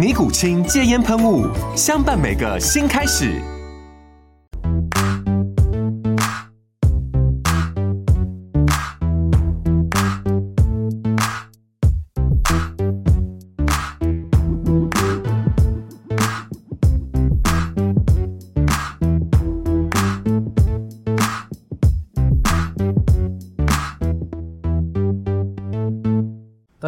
尼古清戒烟喷雾，相伴每个新开始。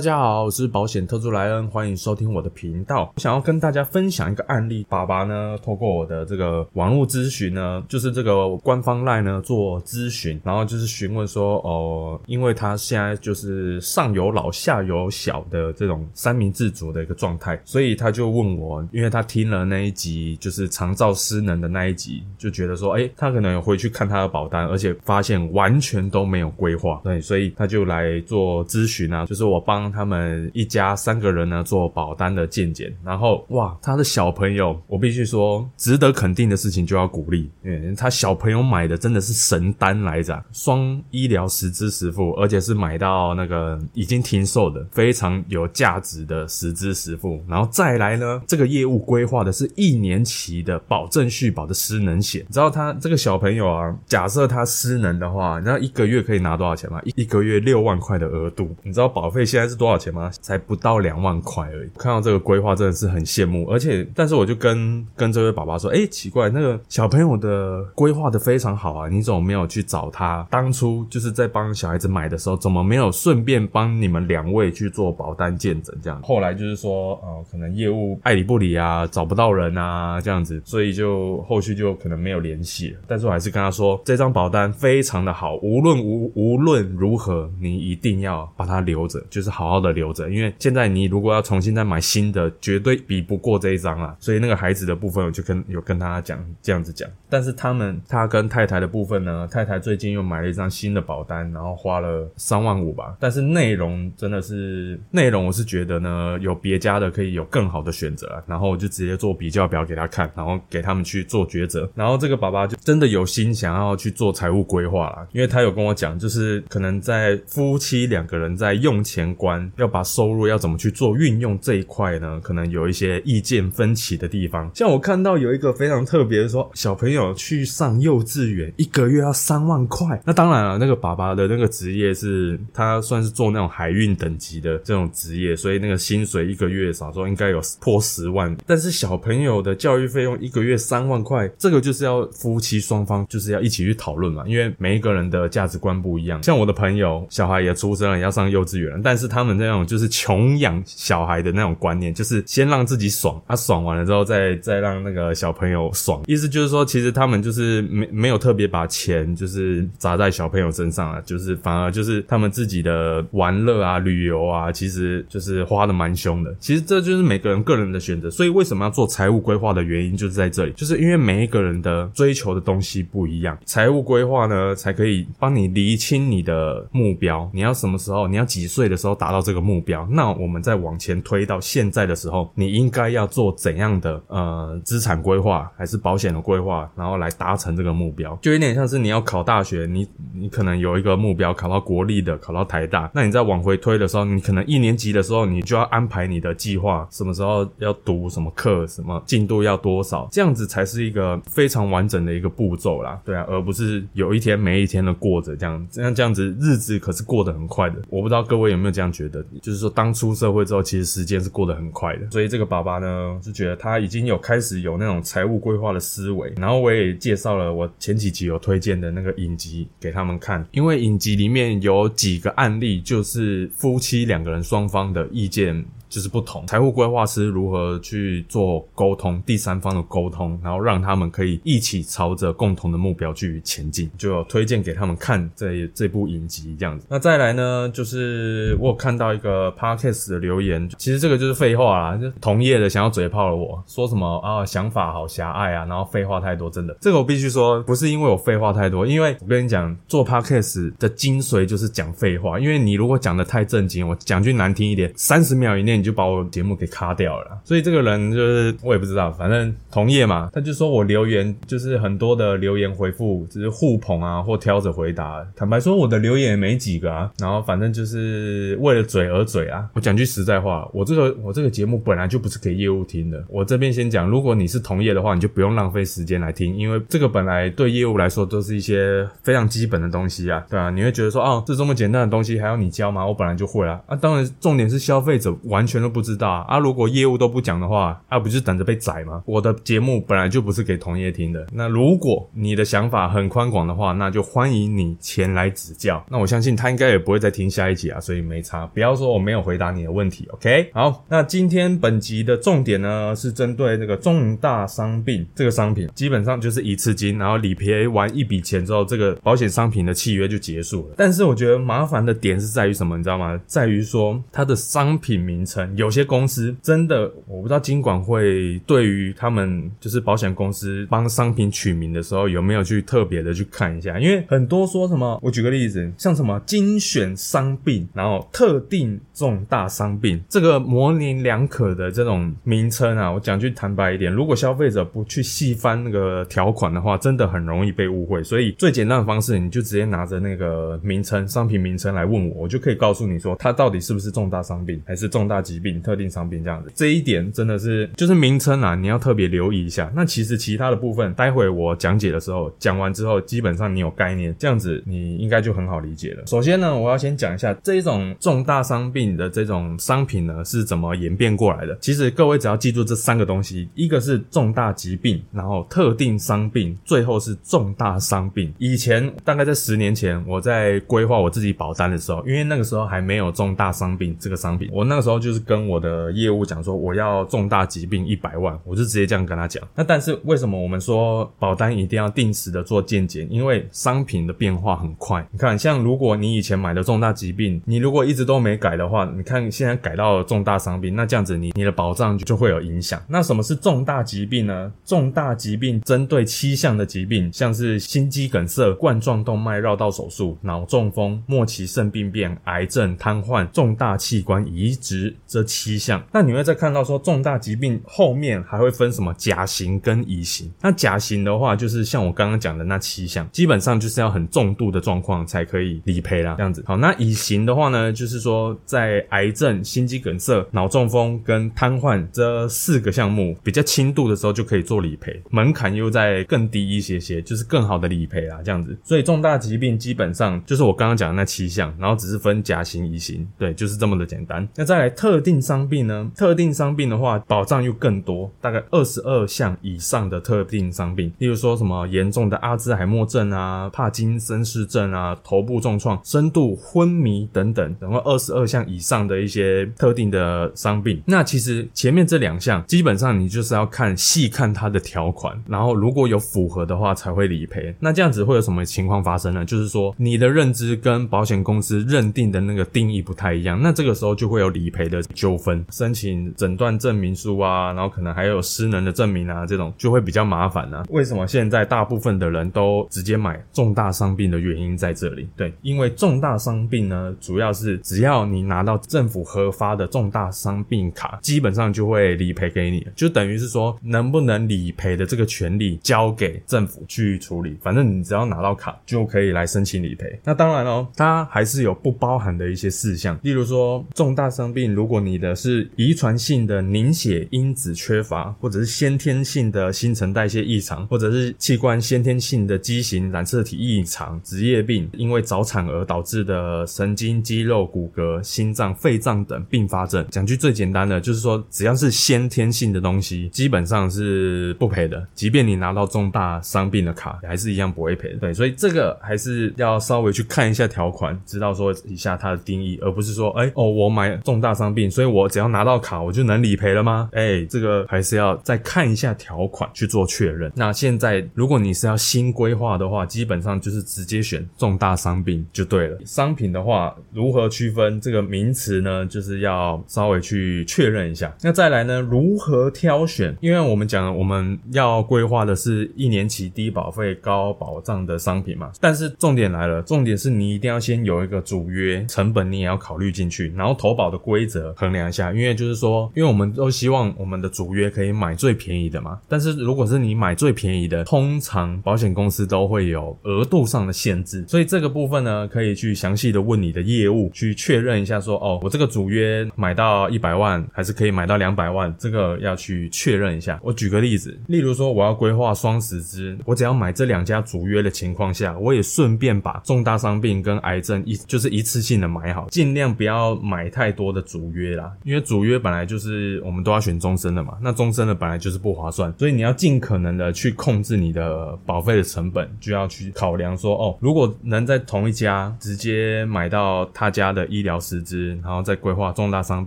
大家好，我是保险特助莱恩，欢迎收听我的频道。我想要跟大家分享一个案例，爸爸呢透过我的这个网络咨询呢，就是这个官方赖呢做咨询，然后就是询问说，哦，因为他现在就是上有老下有小的这种三明治族的一个状态，所以他就问我，因为他听了那一集就是长照失能的那一集，就觉得说，哎，他可能有回去看他的保单，而且发现完全都没有规划，对，所以他就来做咨询啊，就是我帮。他们一家三个人呢做保单的健检，然后哇，他的小朋友，我必须说值得肯定的事情就要鼓励，嗯他小朋友买的真的是神单来着，双医疗实支实付，而且是买到那个已经停售的非常有价值的实支实付，然后再来呢，这个业务规划的是一年期的保证续保的失能险，你知道他这个小朋友啊，假设他失能的话，你知道一个月可以拿多少钱吗？一一个月六万块的额度，你知道保费现在是？多少钱吗？才不到两万块而已。看到这个规划真的是很羡慕，而且，但是我就跟跟这位爸爸说，哎，奇怪，那个小朋友的规划的非常好啊，你怎么没有去找他？当初就是在帮小孩子买的时候，怎么没有顺便帮你们两位去做保单见证？这样，后来就是说，呃，可能业务爱理不理啊，找不到人啊，这样子，所以就后续就可能没有联系了。但是我还是跟他说，这张保单非常的好，无论无无论如何，你一定要把它留着，就是好。好的留着，因为现在你如果要重新再买新的，绝对比不过这一张啊。所以那个孩子的部分，我就跟有跟他讲这样子讲。但是他们他跟太太的部分呢，太太最近又买了一张新的保单，然后花了三万五吧。但是内容真的是内容，我是觉得呢，有别家的可以有更好的选择。然后我就直接做比较表给他看，然后给他们去做抉择。然后这个爸爸就真的有心想要去做财务规划了，因为他有跟我讲，就是可能在夫妻两个人在用钱观。要把收入要怎么去做运用这一块呢？可能有一些意见分歧的地方。像我看到有一个非常特别的，说小朋友去上幼稚园，一个月要三万块。那当然了，那个爸爸的那个职业是他算是做那种海运等级的这种职业，所以那个薪水一个月少说应该有破十万。但是小朋友的教育费用一个月三万块，这个就是要夫妻双方就是要一起去讨论嘛，因为每一个人的价值观不一样。像我的朋友，小孩也出生了，要上幼稚园，但是他们。那种就是穷养小孩的那种观念，就是先让自己爽，啊爽完了之后再再让那个小朋友爽。意思就是说，其实他们就是没没有特别把钱就是砸在小朋友身上啊，就是反而就是他们自己的玩乐啊、旅游啊，其实就是花的蛮凶的。其实这就是每个人个人的选择。所以为什么要做财务规划的原因就是在这里，就是因为每一个人的追求的东西不一样，财务规划呢才可以帮你厘清你的目标，你要什么时候，你要几岁的时候打达到。这个目标，那我们再往前推到现在的时候，你应该要做怎样的呃资产规划，还是保险的规划，然后来达成这个目标，就有点像是你要考大学，你你可能有一个目标，考到国立的，考到台大，那你再往回推的时候，你可能一年级的时候，你就要安排你的计划，什么时候要读什么课，什么进度要多少，这样子才是一个非常完整的一个步骤啦，对啊，而不是有一天没一天的过着这样，这样这样子日子可是过得很快的，我不知道各位有没有这样觉。觉得，就是说当出社会之后，其实时间是过得很快的。所以这个爸爸呢，就觉得他已经有开始有那种财务规划的思维。然后我也介绍了我前几集有推荐的那个影集给他们看，因为影集里面有几个案例，就是夫妻两个人双方的意见。就是不同，财务规划师如何去做沟通，第三方的沟通，然后让他们可以一起朝着共同的目标去前进，就推荐给他们看这这部影集这样子。那再来呢，就是我有看到一个 podcast 的留言，其实这个就是废话啦，就同业的想要嘴炮了，我说什么啊，想法好狭隘啊，然后废话太多，真的，这个我必须说，不是因为我废话太多，因为我跟你讲，做 podcast 的精髓就是讲废话，因为你如果讲的太正经，我讲句难听一点，三十秒以内。你就把我节目给卡掉了，所以这个人就是我也不知道，反正同业嘛，他就说我留言就是很多的留言回复只是互捧啊或挑着回答，坦白说我的留言也没几个啊，然后反正就是为了嘴而嘴啊。我讲句实在话，我这个我这个节目本来就不是给业务听的，我这边先讲，如果你是同业的话，你就不用浪费时间来听，因为这个本来对业务来说都是一些非常基本的东西啊，对啊，你会觉得说哦，这这么简单的东西还要你教吗？我本来就会啊，啊，当然重点是消费者完。全都不知道啊！如果业务都不讲的话，啊，不就等着被宰吗？我的节目本来就不是给同业听的。那如果你的想法很宽广的话，那就欢迎你前来指教。那我相信他应该也不会再听下一集啊，所以没差。不要说我没有回答你的问题，OK？好，那今天本集的重点呢，是针对这个重大伤病这个商品，基本上就是一次金，然后理赔完一笔钱之后，这个保险商品的契约就结束了。但是我觉得麻烦的点是在于什么？你知道吗？在于说它的商品名称。有些公司真的，我不知道金管会对于他们就是保险公司帮商品取名的时候有没有去特别的去看一下，因为很多说什么，我举个例子，像什么精选伤病，然后特定重大伤病，这个模棱两可的这种名称啊，我讲句坦白一点，如果消费者不去细翻那个条款的话，真的很容易被误会。所以最简单的方式，你就直接拿着那个名称、商品名称来问我，我就可以告诉你说，它到底是不是重大伤病，还是重大。疾病、特定商品这样子，这一点真的是就是名称啊，你要特别留意一下。那其实其他的部分，待会我讲解的时候讲完之后，基本上你有概念，这样子你应该就很好理解了。首先呢，我要先讲一下这一种重大伤病的这种商品呢是怎么演变过来的。其实各位只要记住这三个东西，一个是重大疾病，然后特定伤病，最后是重大伤病。以前大概在十年前，我在规划我自己保单的时候，因为那个时候还没有重大伤病这个商品，我那个时候就是。跟我的业务讲说，我要重大疾病一百万，我就直接这样跟他讲。那但是为什么我们说保单一定要定时的做健检？因为商品的变化很快。你看，像如果你以前买的重大疾病，你如果一直都没改的话，你看现在改到了重大伤病，那这样子你你的保障就会有影响。那什么是重大疾病呢？重大疾病针对七项的疾病，像是心肌梗塞、冠状动脉绕道手术、脑中风、末期肾病变、癌症、瘫痪、重大器官移植。这七项，那你会再看到说重大疾病后面还会分什么甲型跟乙型？那甲型的话，就是像我刚刚讲的那七项，基本上就是要很重度的状况才可以理赔啦。这样子，好，那乙型的话呢，就是说在癌症、心肌梗塞、脑中风跟瘫痪这四个项目比较轻度的时候就可以做理赔，门槛又在更低一些些，就是更好的理赔啦。这样子，所以重大疾病基本上就是我刚刚讲的那七项，然后只是分甲型、乙型，对，就是这么的简单。那再来特。定伤病呢？特定伤病的话，保障又更多，大概二十二项以上的特定伤病，例如说什么严重的阿兹海默症啊、帕金森氏症啊、头部重创、深度昏迷等等，然后二十二项以上的一些特定的伤病。那其实前面这两项，基本上你就是要看细看它的条款，然后如果有符合的话才会理赔。那这样子会有什么情况发生呢？就是说你的认知跟保险公司认定的那个定义不太一样，那这个时候就会有理赔的。纠纷申请诊断证明书啊，然后可能还有失能的证明啊，这种就会比较麻烦呢。为什么现在大部分的人都直接买重大伤病的原因在这里？对，因为重大伤病呢，主要是只要你拿到政府核发的重大伤病卡，基本上就会理赔给你，就等于是说能不能理赔的这个权利交给政府去处理，反正你只要拿到卡就可以来申请理赔。那当然哦，它还是有不包含的一些事项，例如说重大伤病如果你的是遗传性的凝血因子缺乏，或者是先天性的新陈代谢异常，或者是器官先天性的畸形染色体异常、职业病，因为早产而导致的神经、肌肉、骨骼、心脏、肺脏等并发症。讲句最简单的，就是说只要是先天性的东西，基本上是不赔的。即便你拿到重大伤病的卡，还是一样不会赔的。对，所以这个还是要稍微去看一下条款，知道说一下它的定义，而不是说，哎哦，我买重大伤病，所以我只要拿到卡，我就能理赔了吗？哎，这个还是要再看一下条款去做确认。那现在如果你是要新规划的话，基本上就是直接选重大伤病就对了。商品的话，如何区分这个名词呢？就是要稍微去确认一下。那再来呢，如何挑选？因为我们讲我们要规划的是一年期低保费高保障的商品嘛，但是重点来了，重点是你一定要先有一个主约，成本你也要考虑进去，然后投保的规则衡量一下。因为就是说，因为我们都希望我们的主约可以买最便宜的嘛，但是如果是你买最便宜的，通常保险公司都会有额度上的限制，所以这个部分呢，可以去详细的问你的业务去确认一下，说哦，我这个主约买到一百万，还是可以买到两百万，这个要去确认一下。我举个例子，例如说我要规划双十支，我只要买这两家主约的情况下，我也顺便把重大伤病跟癌症一就是一次性的买好，尽量不要买太多的主约约啦，因为主约本来就是我们都要选终身的嘛，那终身的本来就是不划算，所以你要尽可能的去控制你的保费的成本，就要去考量说哦，如果能在同一家直接买到他家的医疗实支，然后再规划重大伤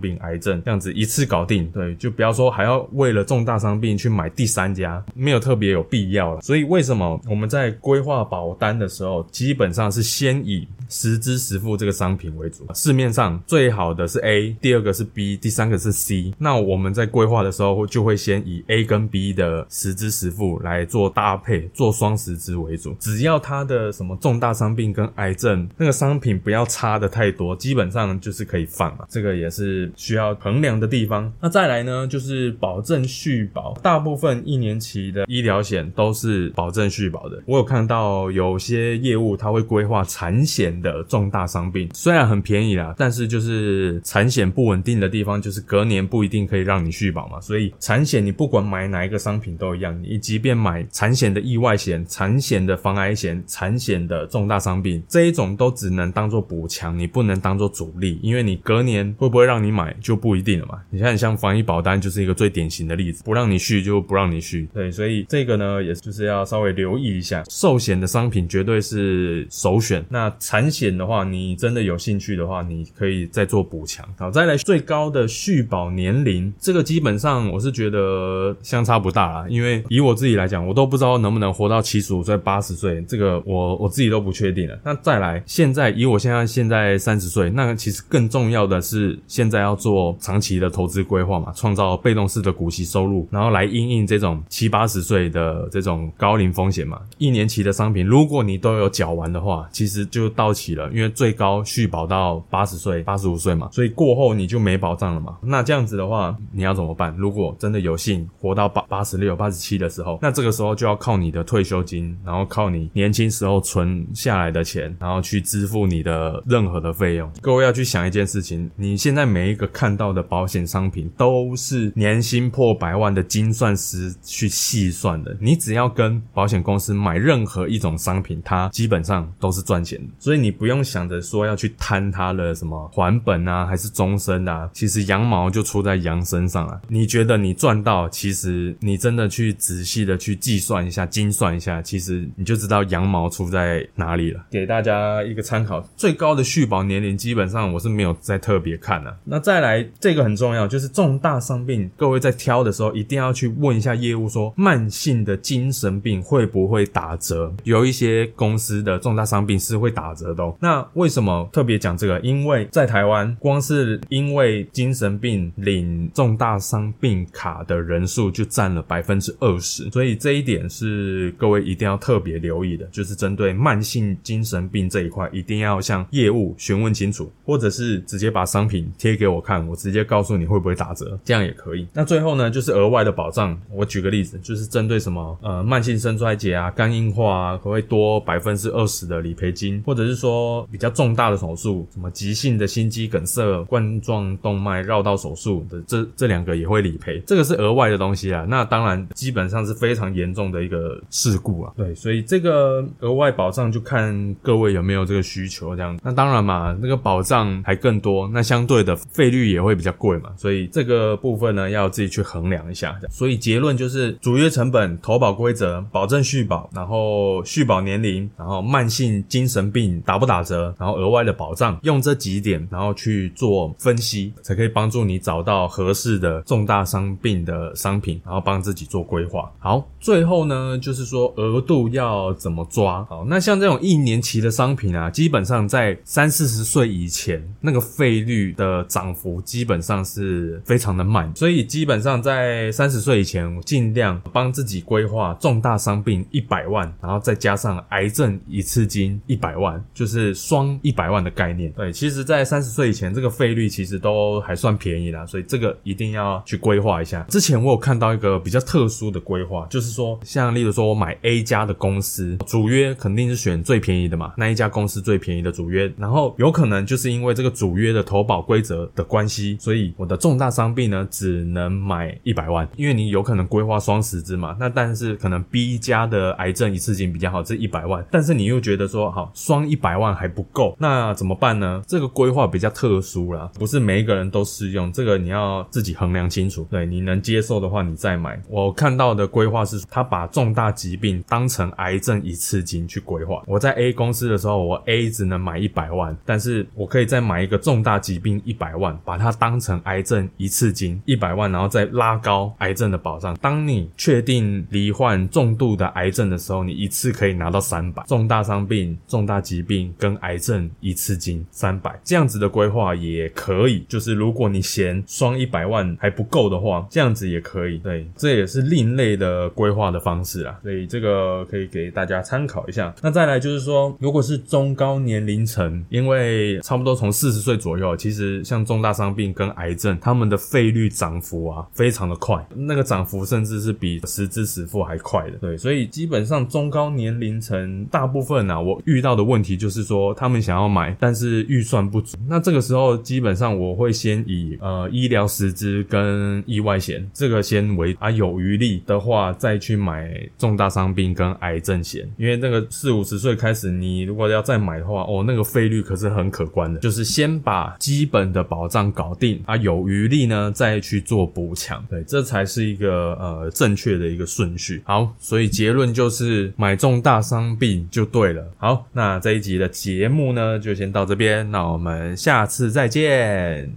病、癌症这样子一次搞定，对，就不要说还要为了重大伤病去买第三家，没有特别有必要了。所以为什么我们在规划保单的时候，基本上是先以实支实付这个商品为主？市面上最好的是 A，第二个是 B，第三个是 C。那我们在规划的时候就会先以 A 跟 B 的实支实付来做搭配，做双实支为主。只要它的什么重大伤病跟癌症那个商品不要差的太多，基本上就是可以放了。这个也是需要衡量的地方。那再来呢，就是保证续保，大部分一年期的医疗险都是保证续保的。我有看到有些业务他会规划产险的重大伤病，虽然很便宜啦，但是就是产险不稳定的地方，就是隔年不一定可以让你续保嘛。所以产险你不管买哪一个商品都一样，你即便买产险的意外险、产险的防癌险、产险的重大伤病这一种，都只能当做补强，你不能当做主力，因为你隔年会不会让你买就不一定了嘛。你看像防疫保单就是一个最典型的例子，不让你续就不让你续，对，所以这个呢，也就是要稍微留意一下，寿险的商品绝对是首选。那产险的话，你真的有兴趣的话，你可以再做补强。好，再来最高的续保年龄，这个基本上我是觉得相差不大啦，因为以我自己来讲，我都不知道能不能活到七十五岁、八十岁，这个我我自己都不确定了。那再来，现在以我现在现在三十岁，那其实更重要的是现在要做长期的投资规划嘛，创造被动式的股息收入，然后来应应这种七八十岁的这种高龄风险嘛。一年期的商品，如果你都有缴完的话，其实就到期了，因为最高续保到八十岁、八十五岁嘛，所以过后你就没保障了嘛。那这样子的话，你要怎么办？如果真的有幸活到八八十六、八十七的时候，那这个时候就要靠你的退休金，然后靠你年轻时候存下来的钱，然后去支付你的任何的费用。各位要去想一件事情，你现在每一个看到的保险商品都是年薪破百万的精算师去细算的，你只要跟保险公司买任何一种商品，它基本上都是赚钱的，所以你不用想着说要去贪它的什么还本啊，还是终身啊，其实羊毛就出在羊身上啊。你觉得你赚到，其实你真的去仔细的去计算一下、精算一下，其实你就知道羊毛出在哪里了。给大家一个参考，最高的续保年龄基本上我是没有再特别看了。那再来这个很重要，就是重大伤病，各位在挑的时候一定要去问一下业务，说慢性的精神病会不会打折？有一些公司的重大伤病是会打折的。哦。那为什么特别讲这个？因为在台湾，光是因为精神病领重大伤病卡的人数就占了百分之二十，所以这一点是各位一定要特别留意的，就是针对慢性精神病这一块，一定要向业务询问清楚，或者是直接把商品贴给我看，我直接告诉你会不会打折，这样也可以。那最后呢，就是额外的保障。我举个例子，就是针对什么呃慢性肾衰竭啊、肝硬化啊，可会多百分之二十的理赔金，或者是。说比较重大的手术，什么急性的心肌梗塞、冠状动脉绕道手术的这这两个也会理赔，这个是额外的东西啊。那当然基本上是非常严重的一个事故啊。对，所以这个额外保障就看各位有没有这个需求这样。那当然嘛，那个保障还更多，那相对的费率也会比较贵嘛。所以这个部分呢，要自己去衡量一下。所以结论就是，主约成本、投保规则、保证续保，然后续保年龄，然后慢性精神病打打不打折，然后额外的保障，用这几点，然后去做分析，才可以帮助你找到合适的重大伤病的商品，然后帮自己做规划。好，最后呢，就是说额度要怎么抓？好，那像这种一年期的商品啊，基本上在三四十岁以前，那个费率的涨幅基本上是非常的慢，所以基本上在三十岁以前，尽量帮自己规划重大伤病一百万，然后再加上癌症一次金一百万，就就是双一百万的概念。对，其实，在三十岁以前，这个费率其实都还算便宜啦，所以这个一定要去规划一下。之前我有看到一个比较特殊的规划，就是说，像例如说我买 A 家的公司主约，肯定是选最便宜的嘛，那一家公司最便宜的主约，然后有可能就是因为这个主约的投保规则的关系，所以我的重大伤病呢只能买一百万，因为你有可能规划双十支嘛，那但是可能 B 家的癌症一次性比较好，这一百万，但是你又觉得说好双一百百万还不够，那怎么办呢？这个规划比较特殊啦，不是每一个人都适用，这个你要自己衡量清楚。对你能接受的话，你再买。我看到的规划是，他把重大疾病当成癌症一次金去规划。我在 A 公司的时候，我 A 只能买一百万，但是我可以再买一个重大疾病一百万，把它当成癌症一次金一百万，然后再拉高癌症的保障。当你确定罹患重度的癌症的时候，你一次可以拿到三百重大伤病、重大疾病跟癌症一次金三百，这样子的规划也可以。就是如果你嫌双一百万还不够的话，这样子也可以。对，这也是另类的规划的方式啊，所以这个可以给大家参考一下。那再来就是说，如果是中高年龄层，因为差不多从四十岁左右，其实像重大伤病跟癌症，他们的费率涨幅啊非常的快，那个涨幅甚至是比实支实付还快的。对，所以基本上中高年龄层大部分啊，我遇到的问题就就是说，他们想要买，但是预算不足。那这个时候基本上我会先以呃医疗实支跟意外险这个先为啊，有余力的话再去买重大伤病跟癌症险，因为那个四五十岁开始，你如果要再买的话，哦，那个费率可是很可观的。就是先把基本的保障搞定啊，有余力呢再去做补强，对，这才是一个呃正确的一个顺序。好，所以结论就是买重大伤病就对了。好，那这一集你的节目呢就先到这边那我们下次再见。